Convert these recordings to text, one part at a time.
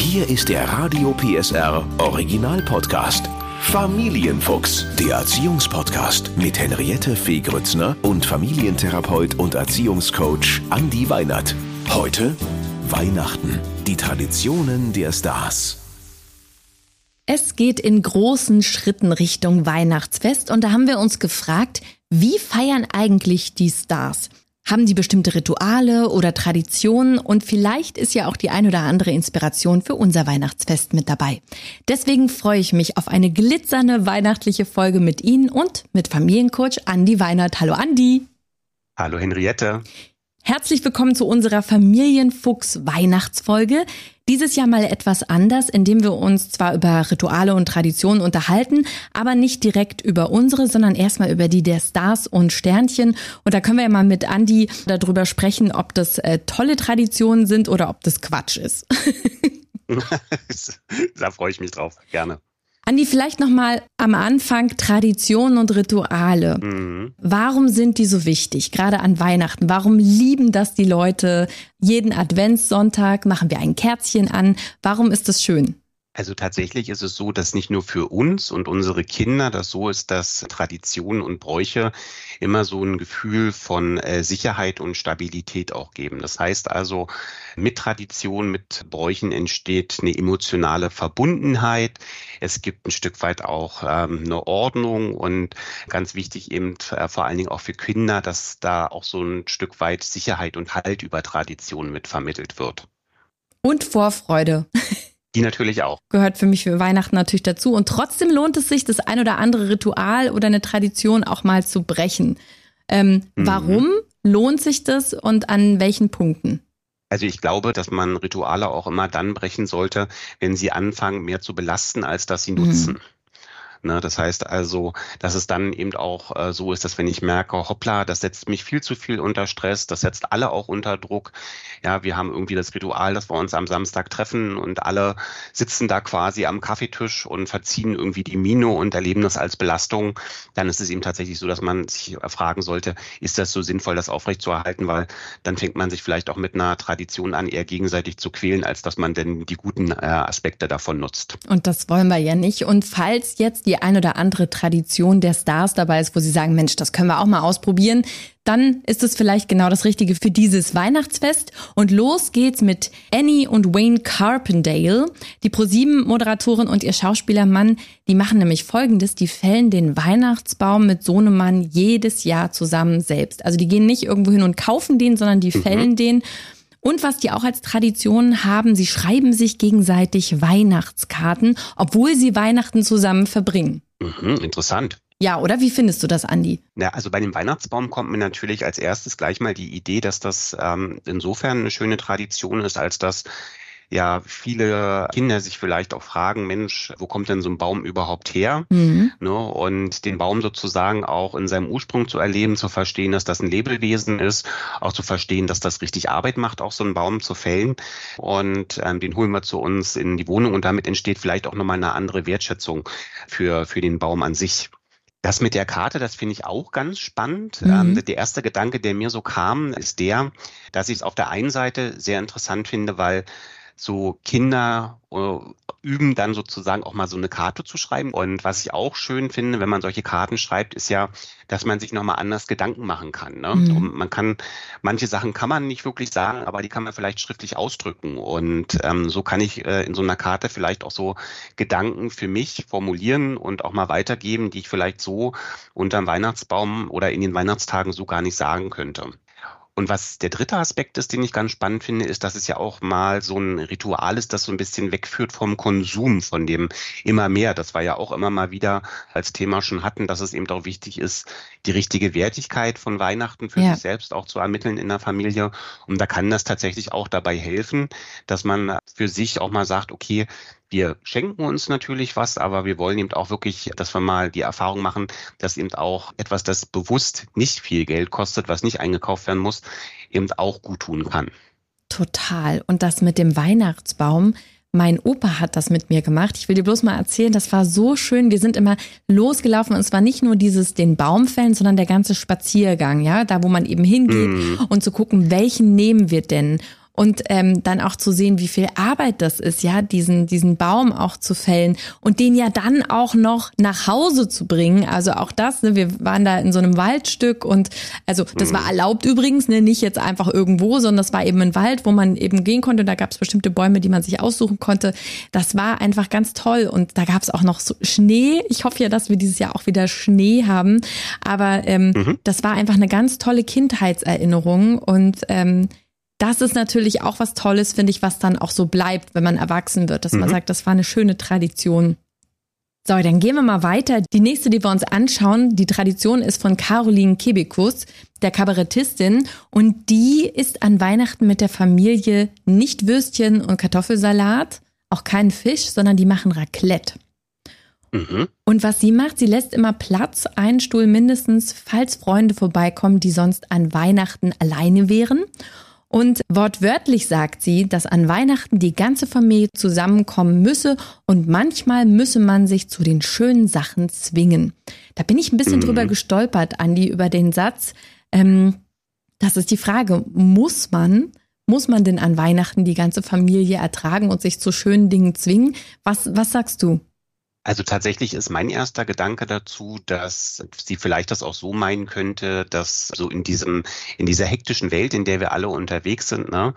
Hier ist der Radio PSR Original Podcast. Familienfuchs, der Erziehungspodcast mit Henriette Fee Grützner und Familientherapeut und Erziehungscoach Andi Weinert. Heute Weihnachten, die Traditionen der Stars. Es geht in großen Schritten Richtung Weihnachtsfest und da haben wir uns gefragt, wie feiern eigentlich die Stars? Haben die bestimmte Rituale oder Traditionen und vielleicht ist ja auch die ein oder andere Inspiration für unser Weihnachtsfest mit dabei. Deswegen freue ich mich auf eine glitzernde weihnachtliche Folge mit Ihnen und mit Familiencoach Andi Weinert. Hallo Andi. Hallo Henriette. Herzlich willkommen zu unserer Familienfuchs Weihnachtsfolge. Dieses Jahr mal etwas anders, indem wir uns zwar über Rituale und Traditionen unterhalten, aber nicht direkt über unsere, sondern erstmal über die der Stars und Sternchen. Und da können wir ja mal mit Andy darüber sprechen, ob das äh, tolle Traditionen sind oder ob das Quatsch ist. da freue ich mich drauf, gerne. Andi, vielleicht nochmal am Anfang Traditionen und Rituale. Mhm. Warum sind die so wichtig, gerade an Weihnachten? Warum lieben das die Leute? Jeden Adventssonntag machen wir ein Kerzchen an. Warum ist das schön? Also tatsächlich ist es so, dass nicht nur für uns und unsere Kinder das so ist, dass Traditionen und Bräuche immer so ein Gefühl von äh, Sicherheit und Stabilität auch geben. Das heißt also, mit Tradition, mit Bräuchen entsteht eine emotionale Verbundenheit. Es gibt ein Stück weit auch ähm, eine Ordnung und ganz wichtig eben äh, vor allen Dingen auch für Kinder, dass da auch so ein Stück weit Sicherheit und Halt über Traditionen mit vermittelt wird. Und Vorfreude. Die natürlich auch. Gehört für mich für Weihnachten natürlich dazu. Und trotzdem lohnt es sich, das ein oder andere Ritual oder eine Tradition auch mal zu brechen. Ähm, mhm. Warum lohnt sich das und an welchen Punkten? Also ich glaube, dass man Rituale auch immer dann brechen sollte, wenn sie anfangen, mehr zu belasten, als dass sie nutzen. Mhm. Ne, das heißt also, dass es dann eben auch äh, so ist, dass wenn ich merke, hoppla, das setzt mich viel zu viel unter Stress, das setzt alle auch unter Druck. Ja, wir haben irgendwie das Ritual, dass wir uns am Samstag treffen und alle sitzen da quasi am Kaffeetisch und verziehen irgendwie die Mino und erleben das als Belastung. Dann ist es eben tatsächlich so, dass man sich fragen sollte, ist das so sinnvoll, das aufrechtzuerhalten, weil dann fängt man sich vielleicht auch mit einer Tradition an, eher gegenseitig zu quälen, als dass man denn die guten äh, Aspekte davon nutzt. Und das wollen wir ja nicht. Und falls jetzt die ein oder andere Tradition der Stars dabei ist, wo sie sagen, Mensch, das können wir auch mal ausprobieren, dann ist es vielleicht genau das Richtige für dieses Weihnachtsfest. Und los geht's mit Annie und Wayne Carpendale. Die ProSieben-Moderatorin und ihr Schauspielermann, die machen nämlich Folgendes. Die fällen den Weihnachtsbaum mit Sohnemann jedes Jahr zusammen selbst. Also die gehen nicht irgendwo hin und kaufen den, sondern die mhm. fällen den. Und was die auch als Tradition haben, sie schreiben sich gegenseitig Weihnachtskarten, obwohl sie Weihnachten zusammen verbringen. Mhm, interessant. Ja, oder wie findest du das, Andi? Ja, also bei dem Weihnachtsbaum kommt mir natürlich als erstes gleich mal die Idee, dass das ähm, insofern eine schöne Tradition ist, als dass ja viele Kinder sich vielleicht auch fragen, Mensch, wo kommt denn so ein Baum überhaupt her? Mhm. Ne, und den Baum sozusagen auch in seinem Ursprung zu erleben, zu verstehen, dass das ein Lebewesen ist, auch zu verstehen, dass das richtig Arbeit macht, auch so einen Baum zu fällen. Und ähm, den holen wir zu uns in die Wohnung und damit entsteht vielleicht auch nochmal eine andere Wertschätzung für, für den Baum an sich. Das mit der Karte, das finde ich auch ganz spannend. Mhm. Ähm, der erste Gedanke, der mir so kam, ist der, dass ich es auf der einen Seite sehr interessant finde, weil so Kinder äh, üben dann sozusagen auch mal so eine Karte zu schreiben. Und was ich auch schön finde, wenn man solche Karten schreibt, ist ja, dass man sich nochmal anders Gedanken machen kann. Ne? Mhm. Und man kann, manche Sachen kann man nicht wirklich sagen, aber die kann man vielleicht schriftlich ausdrücken. Und ähm, so kann ich äh, in so einer Karte vielleicht auch so Gedanken für mich formulieren und auch mal weitergeben, die ich vielleicht so unterm Weihnachtsbaum oder in den Weihnachtstagen so gar nicht sagen könnte. Und was der dritte Aspekt ist, den ich ganz spannend finde, ist, dass es ja auch mal so ein Ritual ist, das so ein bisschen wegführt vom Konsum, von dem immer mehr. Das war ja auch immer mal wieder als Thema schon hatten, dass es eben auch wichtig ist, die richtige Wertigkeit von Weihnachten für ja. sich selbst auch zu ermitteln in der Familie. Und da kann das tatsächlich auch dabei helfen, dass man für sich auch mal sagt, okay, wir schenken uns natürlich was, aber wir wollen eben auch wirklich, dass wir mal die Erfahrung machen, dass eben auch etwas, das bewusst nicht viel Geld kostet, was nicht eingekauft werden muss, eben auch gut tun kann. Total. Und das mit dem Weihnachtsbaum, mein Opa hat das mit mir gemacht. Ich will dir bloß mal erzählen, das war so schön. Wir sind immer losgelaufen und es war nicht nur dieses den Baum fällen, sondern der ganze Spaziergang, ja, da wo man eben hingeht mm. und zu gucken, welchen nehmen wir denn? Und ähm, dann auch zu sehen, wie viel Arbeit das ist, ja, diesen, diesen Baum auch zu fällen und den ja dann auch noch nach Hause zu bringen. Also auch das, ne, wir waren da in so einem Waldstück und also das war mhm. erlaubt übrigens, ne, nicht jetzt einfach irgendwo, sondern das war eben ein Wald, wo man eben gehen konnte. Da gab es bestimmte Bäume, die man sich aussuchen konnte. Das war einfach ganz toll und da gab es auch noch so Schnee. Ich hoffe ja, dass wir dieses Jahr auch wieder Schnee haben, aber ähm, mhm. das war einfach eine ganz tolle Kindheitserinnerung und ähm, das ist natürlich auch was Tolles, finde ich, was dann auch so bleibt, wenn man erwachsen wird, dass mhm. man sagt, das war eine schöne Tradition. So, dann gehen wir mal weiter. Die nächste, die wir uns anschauen, die Tradition ist von Caroline Kebekus, der Kabarettistin. Und die isst an Weihnachten mit der Familie nicht Würstchen und Kartoffelsalat, auch keinen Fisch, sondern die machen Raclette. Mhm. Und was sie macht, sie lässt immer Platz, einen Stuhl mindestens, falls Freunde vorbeikommen, die sonst an Weihnachten alleine wären. Und wortwörtlich sagt sie, dass an Weihnachten die ganze Familie zusammenkommen müsse und manchmal müsse man sich zu den schönen Sachen zwingen. Da bin ich ein bisschen mhm. drüber gestolpert, Andi, über den Satz. Ähm, das ist die Frage, muss man, muss man denn an Weihnachten die ganze Familie ertragen und sich zu schönen Dingen zwingen? Was, was sagst du? Also tatsächlich ist mein erster Gedanke dazu, dass sie vielleicht das auch so meinen könnte, dass so in diesem, in dieser hektischen Welt, in der wir alle unterwegs sind, ne,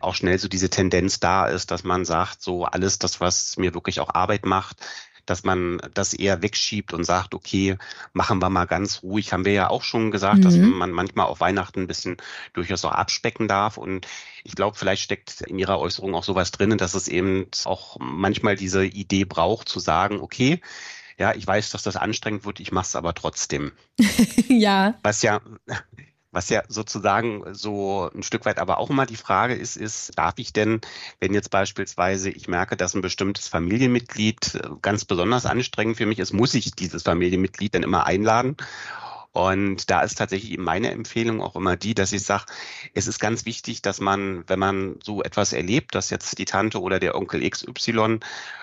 auch schnell so diese Tendenz da ist, dass man sagt, so alles das, was mir wirklich auch Arbeit macht, dass man das eher wegschiebt und sagt, okay, machen wir mal ganz ruhig. Haben wir ja auch schon gesagt, mhm. dass man manchmal auf Weihnachten ein bisschen durchaus auch abspecken darf. Und ich glaube, vielleicht steckt in Ihrer Äußerung auch sowas drin, dass es eben auch manchmal diese Idee braucht, zu sagen, okay, ja, ich weiß, dass das anstrengend wird, ich mache es aber trotzdem. ja. Was ja, was ja sozusagen so ein Stück weit aber auch immer die Frage ist, ist, darf ich denn, wenn jetzt beispielsweise ich merke, dass ein bestimmtes Familienmitglied äh, ganz besonders anstrengend für mich ist, muss ich dieses Familienmitglied dann immer einladen? Und da ist tatsächlich meine Empfehlung auch immer die, dass ich sage, es ist ganz wichtig, dass man, wenn man so etwas erlebt, dass jetzt die Tante oder der Onkel XY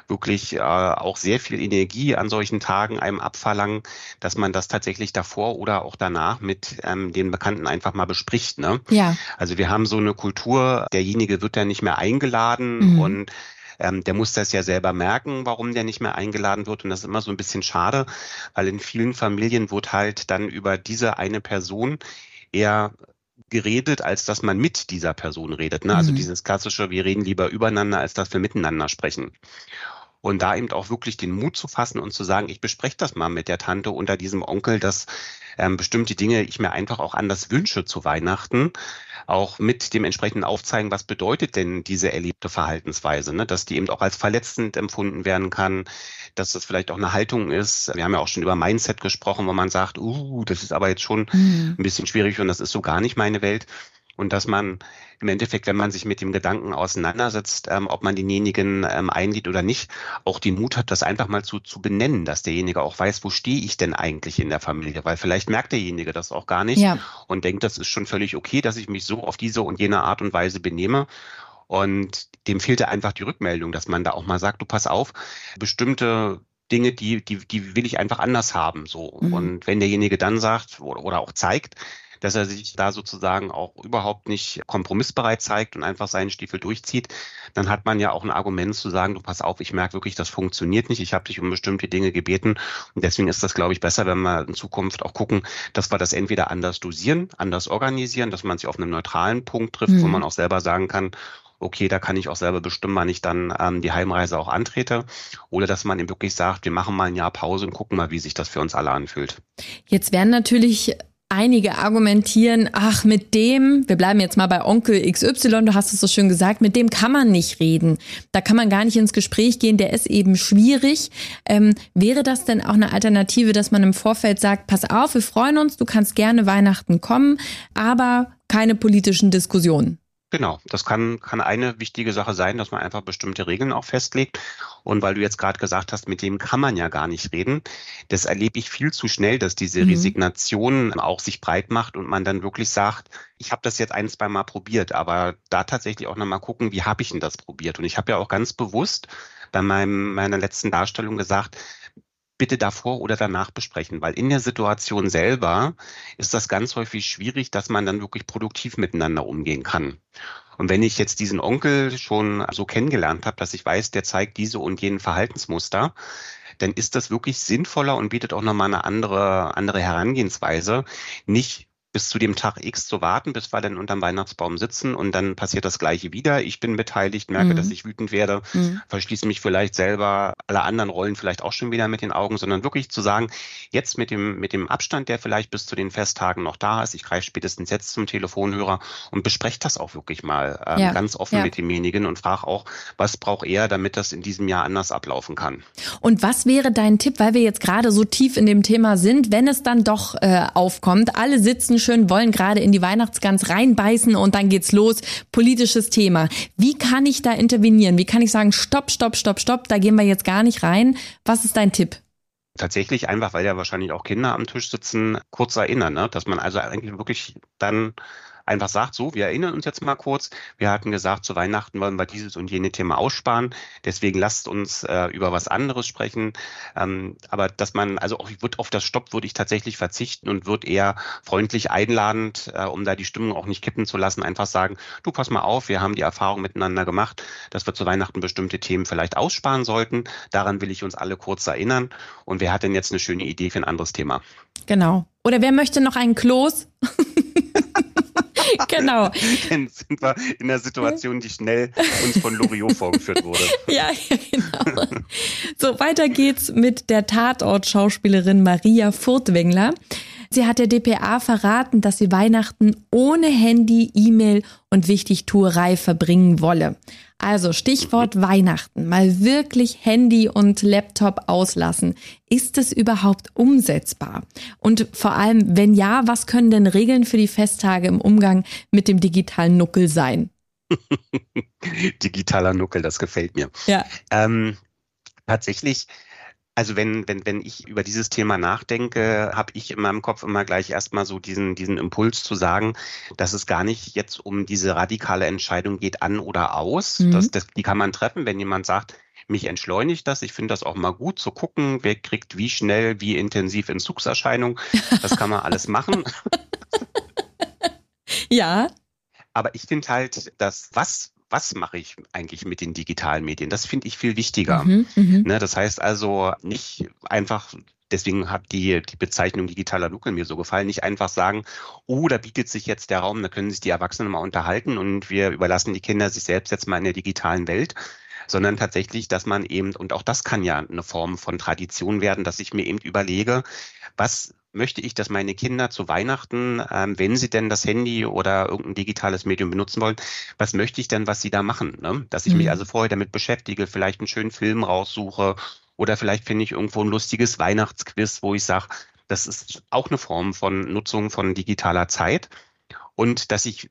wirklich äh, auch sehr viel Energie an solchen Tagen einem abverlangen, dass man das tatsächlich davor oder auch danach mit ähm, den Bekannten einfach mal bespricht. Ne? Ja. Also wir haben so eine Kultur, derjenige wird dann nicht mehr eingeladen mhm. und ähm, der muss das ja selber merken, warum der nicht mehr eingeladen wird. Und das ist immer so ein bisschen schade, weil in vielen Familien wird halt dann über diese eine Person eher geredet, als dass man mit dieser Person redet. Ne? Also mhm. dieses klassische, wir reden lieber übereinander, als dass wir miteinander sprechen. Und da eben auch wirklich den Mut zu fassen und zu sagen, ich bespreche das mal mit der Tante unter diesem Onkel, dass ähm, bestimmte Dinge ich mir einfach auch anders wünsche zu Weihnachten. Auch mit dem entsprechenden Aufzeigen, was bedeutet denn diese erlebte Verhaltensweise, ne? dass die eben auch als verletzend empfunden werden kann, dass das vielleicht auch eine Haltung ist. Wir haben ja auch schon über Mindset gesprochen, wo man sagt, uh, das ist aber jetzt schon mhm. ein bisschen schwierig und das ist so gar nicht meine Welt. Und dass man im Endeffekt, wenn man sich mit dem Gedanken auseinandersetzt, ähm, ob man denjenigen ähm, einlädt oder nicht, auch den Mut hat, das einfach mal zu, zu benennen, dass derjenige auch weiß, wo stehe ich denn eigentlich in der Familie, weil vielleicht merkt derjenige das auch gar nicht ja. und denkt, das ist schon völlig okay, dass ich mich so auf diese und jene Art und Weise benehme. Und dem fehlte einfach die Rückmeldung, dass man da auch mal sagt, du pass auf, bestimmte Dinge, die, die, die will ich einfach anders haben. So. Mhm. Und wenn derjenige dann sagt oder, oder auch zeigt, dass er sich da sozusagen auch überhaupt nicht kompromissbereit zeigt und einfach seinen Stiefel durchzieht, dann hat man ja auch ein Argument zu sagen, du pass auf, ich merke wirklich, das funktioniert nicht, ich habe dich um bestimmte Dinge gebeten und deswegen ist das, glaube ich, besser, wenn wir in Zukunft auch gucken, dass wir das entweder anders dosieren, anders organisieren, dass man sich auf einem neutralen Punkt trifft, mhm. wo man auch selber sagen kann, okay, da kann ich auch selber bestimmen, wann ich dann ähm, die Heimreise auch antrete. Oder dass man eben wirklich sagt, wir machen mal ein Jahr Pause und gucken mal, wie sich das für uns alle anfühlt. Jetzt werden natürlich einige argumentieren, ach, mit dem, wir bleiben jetzt mal bei Onkel XY, du hast es so schön gesagt, mit dem kann man nicht reden. Da kann man gar nicht ins Gespräch gehen, der ist eben schwierig. Ähm, wäre das denn auch eine Alternative, dass man im Vorfeld sagt, pass auf, wir freuen uns, du kannst gerne Weihnachten kommen, aber keine politischen Diskussionen? Genau, das kann, kann eine wichtige Sache sein, dass man einfach bestimmte Regeln auch festlegt. Und weil du jetzt gerade gesagt hast, mit dem kann man ja gar nicht reden, das erlebe ich viel zu schnell, dass diese mhm. Resignation auch sich breit macht und man dann wirklich sagt, ich habe das jetzt ein, zwei Mal probiert, aber da tatsächlich auch nochmal gucken, wie habe ich denn das probiert? Und ich habe ja auch ganz bewusst bei meinem, meiner letzten Darstellung gesagt, bitte davor oder danach besprechen, weil in der Situation selber ist das ganz häufig schwierig, dass man dann wirklich produktiv miteinander umgehen kann. Und wenn ich jetzt diesen Onkel schon so kennengelernt habe, dass ich weiß, der zeigt diese und jenen Verhaltensmuster, dann ist das wirklich sinnvoller und bietet auch nochmal eine andere, andere Herangehensweise. Nicht bis zu dem Tag X zu warten, bis wir dann unterm Weihnachtsbaum sitzen und dann passiert das Gleiche wieder. Ich bin beteiligt, merke, mhm. dass ich wütend werde, mhm. verschließe mich vielleicht selber, alle anderen rollen vielleicht auch schon wieder mit den Augen, sondern wirklich zu sagen, jetzt mit dem, mit dem Abstand, der vielleicht bis zu den Festtagen noch da ist, ich greife spätestens jetzt zum Telefonhörer und bespreche das auch wirklich mal ähm, ja. ganz offen ja. mit demjenigen und frage auch, was braucht er, damit das in diesem Jahr anders ablaufen kann. Und was wäre dein Tipp, weil wir jetzt gerade so tief in dem Thema sind, wenn es dann doch äh, aufkommt, alle sitzen schön, wollen gerade in die Weihnachtsgans reinbeißen und dann geht's los. Politisches Thema. Wie kann ich da intervenieren? Wie kann ich sagen, stopp, stopp, stopp, stopp, da gehen wir jetzt gar nicht rein? Was ist dein Tipp? Tatsächlich einfach, weil ja wahrscheinlich auch Kinder am Tisch sitzen, kurz erinnern, ne? dass man also eigentlich wirklich dann einfach sagt, so, wir erinnern uns jetzt mal kurz, wir hatten gesagt, zu Weihnachten wollen wir dieses und jene Thema aussparen, deswegen lasst uns äh, über was anderes sprechen. Ähm, aber dass man, also auch, ich würde auf das Stopp würde ich tatsächlich verzichten und würde eher freundlich einladend, äh, um da die Stimmung auch nicht kippen zu lassen, einfach sagen, du pass mal auf, wir haben die Erfahrung miteinander gemacht, dass wir zu Weihnachten bestimmte Themen vielleicht aussparen sollten. Daran will ich uns alle kurz erinnern. Und wer hat denn jetzt eine schöne Idee für ein anderes Thema? Genau. Oder wer möchte noch einen Kloß? genau. Dann sind wir in der Situation, die schnell uns von Loriot vorgeführt wurde. ja, ja, genau. So, weiter geht's mit der Tatort-Schauspielerin Maria Furtwängler. Sie hat der DPA verraten, dass sie Weihnachten ohne Handy, E-Mail und Wichtigtuerei verbringen wolle. Also Stichwort Weihnachten, mal wirklich Handy und Laptop auslassen. Ist es überhaupt umsetzbar? Und vor allem, wenn ja, was können denn Regeln für die Festtage im Umgang mit dem digitalen Nuckel sein? Digitaler Nuckel, das gefällt mir. Ja. Ähm, tatsächlich also wenn, wenn, wenn ich über dieses Thema nachdenke, habe ich in meinem Kopf immer gleich erstmal so diesen, diesen Impuls zu sagen, dass es gar nicht jetzt um diese radikale Entscheidung geht, an oder aus. Mhm. Das, das, die kann man treffen, wenn jemand sagt, mich entschleunigt das. Ich finde das auch mal gut zu gucken, wer kriegt wie schnell, wie intensiv Entzugserscheinung. Das kann man alles machen. ja. Aber ich finde halt, dass was was mache ich eigentlich mit den digitalen Medien? Das finde ich viel wichtiger. Mhm, mhm, ne, das heißt also nicht einfach deswegen hat die, die Bezeichnung digitaler Nuckel mir so gefallen. Nicht einfach sagen, oh, da bietet sich jetzt der Raum, da können sich die Erwachsenen mal unterhalten und wir überlassen die Kinder sich selbst jetzt mal in der digitalen Welt, sondern tatsächlich, dass man eben, und auch das kann ja eine Form von Tradition werden, dass ich mir eben überlege, was möchte ich, dass meine Kinder zu Weihnachten, ähm, wenn sie denn das Handy oder irgendein digitales Medium benutzen wollen, was möchte ich denn, was sie da machen? Ne? Dass ich mhm. mich also vorher damit beschäftige, vielleicht einen schönen Film raussuche oder vielleicht finde ich irgendwo ein lustiges Weihnachtsquiz, wo ich sage, das ist auch eine Form von Nutzung von digitaler Zeit. Und dass ich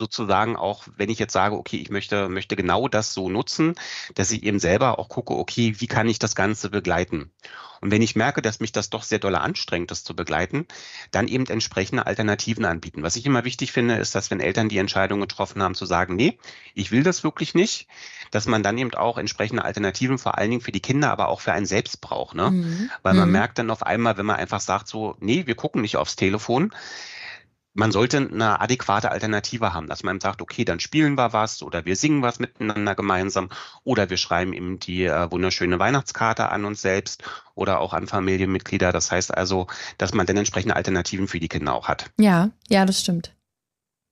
sozusagen auch, wenn ich jetzt sage, okay, ich möchte, möchte genau das so nutzen, dass ich eben selber auch gucke, okay, wie kann ich das Ganze begleiten? Und wenn ich merke, dass mich das doch sehr doll anstrengt, das zu begleiten, dann eben entsprechende Alternativen anbieten. Was ich immer wichtig finde, ist, dass wenn Eltern die Entscheidung getroffen haben, zu sagen, nee, ich will das wirklich nicht, dass man dann eben auch entsprechende Alternativen vor allen Dingen für die Kinder, aber auch für einen selbst braucht. Ne? Mhm. Weil man mhm. merkt dann auf einmal, wenn man einfach sagt so, nee, wir gucken nicht aufs Telefon, man sollte eine adäquate Alternative haben, dass man sagt, okay, dann spielen wir was oder wir singen was miteinander gemeinsam oder wir schreiben eben die äh, wunderschöne Weihnachtskarte an uns selbst oder auch an Familienmitglieder. Das heißt also, dass man dann entsprechende Alternativen für die Kinder auch hat. Ja, ja, das stimmt.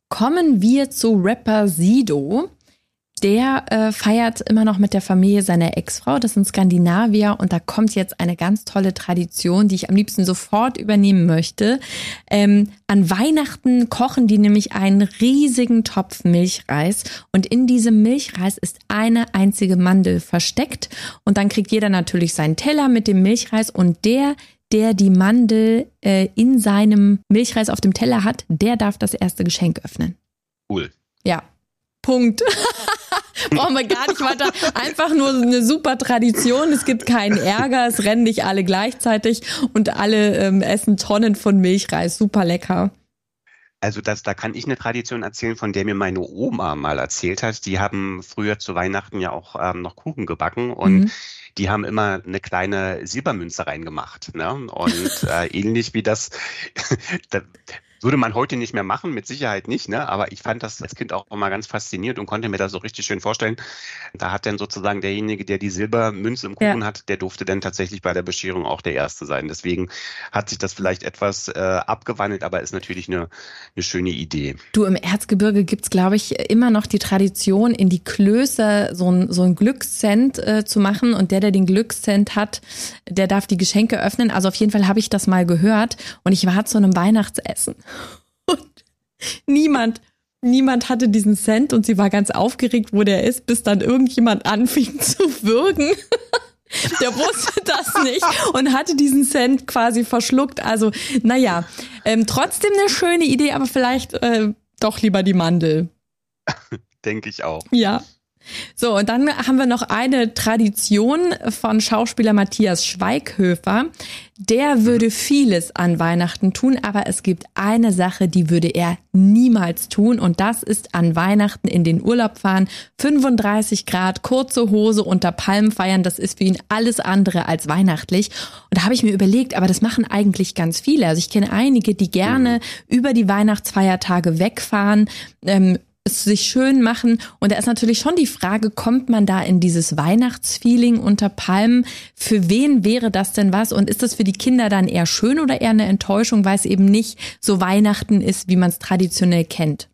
Kommen wir zu Rapper Sido. Der äh, feiert immer noch mit der Familie seiner Ex-Frau. Das sind Skandinavier und da kommt jetzt eine ganz tolle Tradition, die ich am liebsten sofort übernehmen möchte. Ähm, an Weihnachten kochen die nämlich einen riesigen Topf Milchreis und in diesem Milchreis ist eine einzige Mandel versteckt und dann kriegt jeder natürlich seinen Teller mit dem Milchreis und der der die Mandel äh, in seinem Milchreis auf dem Teller hat, der darf das erste Geschenk öffnen. Cool. Ja, Punkt. Brauchen wir gar nicht weiter. Einfach nur eine super Tradition. Es gibt keinen Ärger. Es rennen nicht alle gleichzeitig und alle ähm, essen Tonnen von Milchreis. Super lecker. Also das, da kann ich eine Tradition erzählen, von der mir meine Oma mal erzählt hat. Die haben früher zu Weihnachten ja auch ähm, noch Kuchen gebacken und mhm. die haben immer eine kleine Silbermünze reingemacht. Ne? Und äh, ähnlich wie das, Würde man heute nicht mehr machen, mit Sicherheit nicht, ne? aber ich fand das als Kind auch immer ganz faszinierend und konnte mir das so richtig schön vorstellen. Da hat dann sozusagen derjenige, der die Silbermünze im Kuchen ja. hat, der durfte dann tatsächlich bei der Bescherung auch der Erste sein. Deswegen hat sich das vielleicht etwas äh, abgewandelt, aber ist natürlich eine, eine schöne Idee. Du, im Erzgebirge gibt's glaube ich, immer noch die Tradition, in die Klöße so ein, so ein Glückscent äh, zu machen und der, der den Glückscent hat, der darf die Geschenke öffnen. Also auf jeden Fall habe ich das mal gehört und ich war zu einem Weihnachtsessen. Und niemand, niemand hatte diesen Cent und sie war ganz aufgeregt, wo der ist, bis dann irgendjemand anfing zu würgen. Der wusste das nicht und hatte diesen Cent quasi verschluckt. Also, naja, ähm, trotzdem eine schöne Idee, aber vielleicht äh, doch lieber die Mandel. Denke ich auch. Ja. So, und dann haben wir noch eine Tradition von Schauspieler Matthias Schweighöfer. Der würde vieles an Weihnachten tun, aber es gibt eine Sache, die würde er niemals tun und das ist an Weihnachten in den Urlaub fahren, 35 Grad, kurze Hose unter Palmen feiern, das ist für ihn alles andere als weihnachtlich. Und da habe ich mir überlegt, aber das machen eigentlich ganz viele. Also ich kenne einige, die gerne mhm. über die Weihnachtsfeiertage wegfahren, ähm, es sich schön machen. Und da ist natürlich schon die Frage, kommt man da in dieses Weihnachtsfeeling unter Palmen? Für wen wäre das denn was? Und ist das für die Kinder dann eher schön oder eher eine Enttäuschung, weil es eben nicht so Weihnachten ist, wie man es traditionell kennt?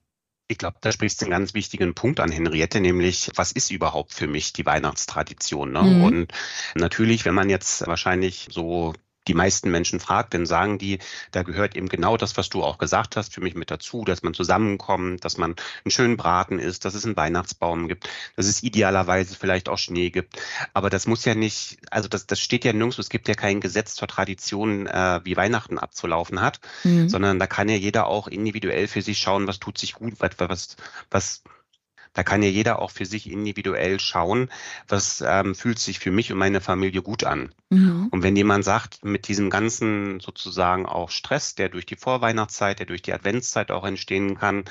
Ich glaube, da sprichst du einen ganz wichtigen Punkt an, Henriette, nämlich, was ist überhaupt für mich die Weihnachtstradition? Ne? Mhm. Und natürlich, wenn man jetzt wahrscheinlich so die meisten Menschen fragt, dann sagen die, da gehört eben genau das, was du auch gesagt hast, für mich mit dazu, dass man zusammenkommt, dass man einen schönen Braten isst, dass es einen Weihnachtsbaum gibt, dass es idealerweise vielleicht auch Schnee gibt. Aber das muss ja nicht, also das, das steht ja nirgends, es gibt ja kein Gesetz zur Tradition, äh, wie Weihnachten abzulaufen hat, mhm. sondern da kann ja jeder auch individuell für sich schauen, was tut sich gut, was, was, was da kann ja jeder auch für sich individuell schauen, was ähm, fühlt sich für mich und meine Familie gut an. Mhm. Und wenn jemand sagt, mit diesem ganzen sozusagen auch Stress, der durch die Vorweihnachtszeit, der durch die Adventszeit auch entstehen kann,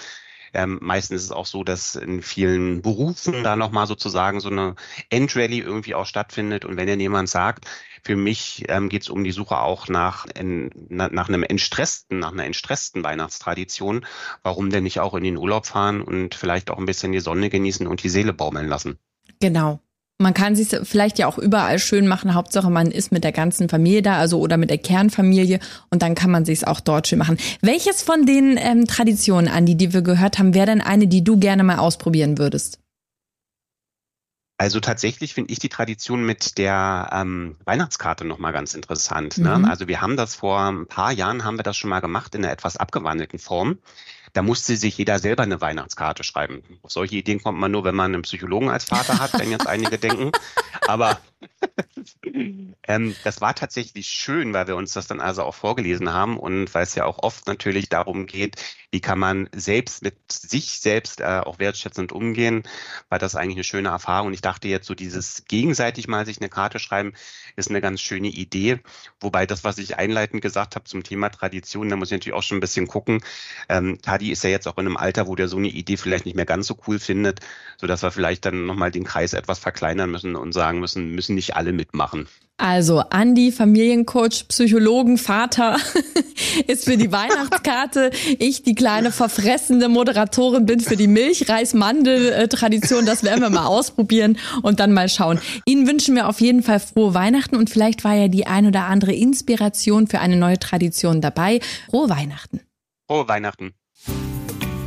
ähm, meistens ist es auch so, dass in vielen Berufen da nochmal sozusagen so eine Endrallye irgendwie auch stattfindet. Und wenn dann jemand sagt, für mich ähm, geht es um die Suche auch nach, in, nach einem entstressten, nach einer entstressten Weihnachtstradition, warum denn nicht auch in den Urlaub fahren und vielleicht auch ein bisschen die Sonne genießen und die Seele baumeln lassen? Genau. Man kann sich vielleicht ja auch überall schön machen. Hauptsache, man ist mit der ganzen Familie da, also oder mit der Kernfamilie und dann kann man sich auch dort schön machen. Welches von den ähm, Traditionen, Andi, die wir gehört haben, wäre denn eine, die du gerne mal ausprobieren würdest? Also tatsächlich finde ich die Tradition mit der ähm, Weihnachtskarte nochmal ganz interessant. Ne? Mhm. Also wir haben das vor ein paar Jahren, haben wir das schon mal gemacht in einer etwas abgewandelten Form. Da musste sich jeder selber eine Weihnachtskarte schreiben. Auf solche Ideen kommt man nur, wenn man einen Psychologen als Vater hat, wenn jetzt einige denken. Aber ähm, das war tatsächlich schön, weil wir uns das dann also auch vorgelesen haben und weil es ja auch oft natürlich darum geht, wie kann man selbst mit sich selbst äh, auch wertschätzend umgehen, war das eigentlich eine schöne Erfahrung. Und ich dachte jetzt so dieses gegenseitig mal sich eine Karte schreiben, ist eine ganz schöne Idee. Wobei das, was ich einleitend gesagt habe zum Thema Tradition, da muss ich natürlich auch schon ein bisschen gucken. Ähm, Tadi ist ja jetzt auch in einem Alter, wo der so eine Idee vielleicht nicht mehr ganz so cool findet, sodass wir vielleicht dann nochmal den Kreis etwas verkleinern müssen und sagen müssen, müssen nicht alle mitmachen. Also Andi, Familiencoach, Psychologen, Vater ist für die Weihnachtskarte. Ich, die kleine verfressende Moderatorin, bin für die Milchreis-Mandel-Tradition. Das werden wir mal ausprobieren und dann mal schauen. Ihnen wünschen wir auf jeden Fall frohe Weihnachten und vielleicht war ja die ein oder andere Inspiration für eine neue Tradition dabei. Frohe Weihnachten. Frohe Weihnachten.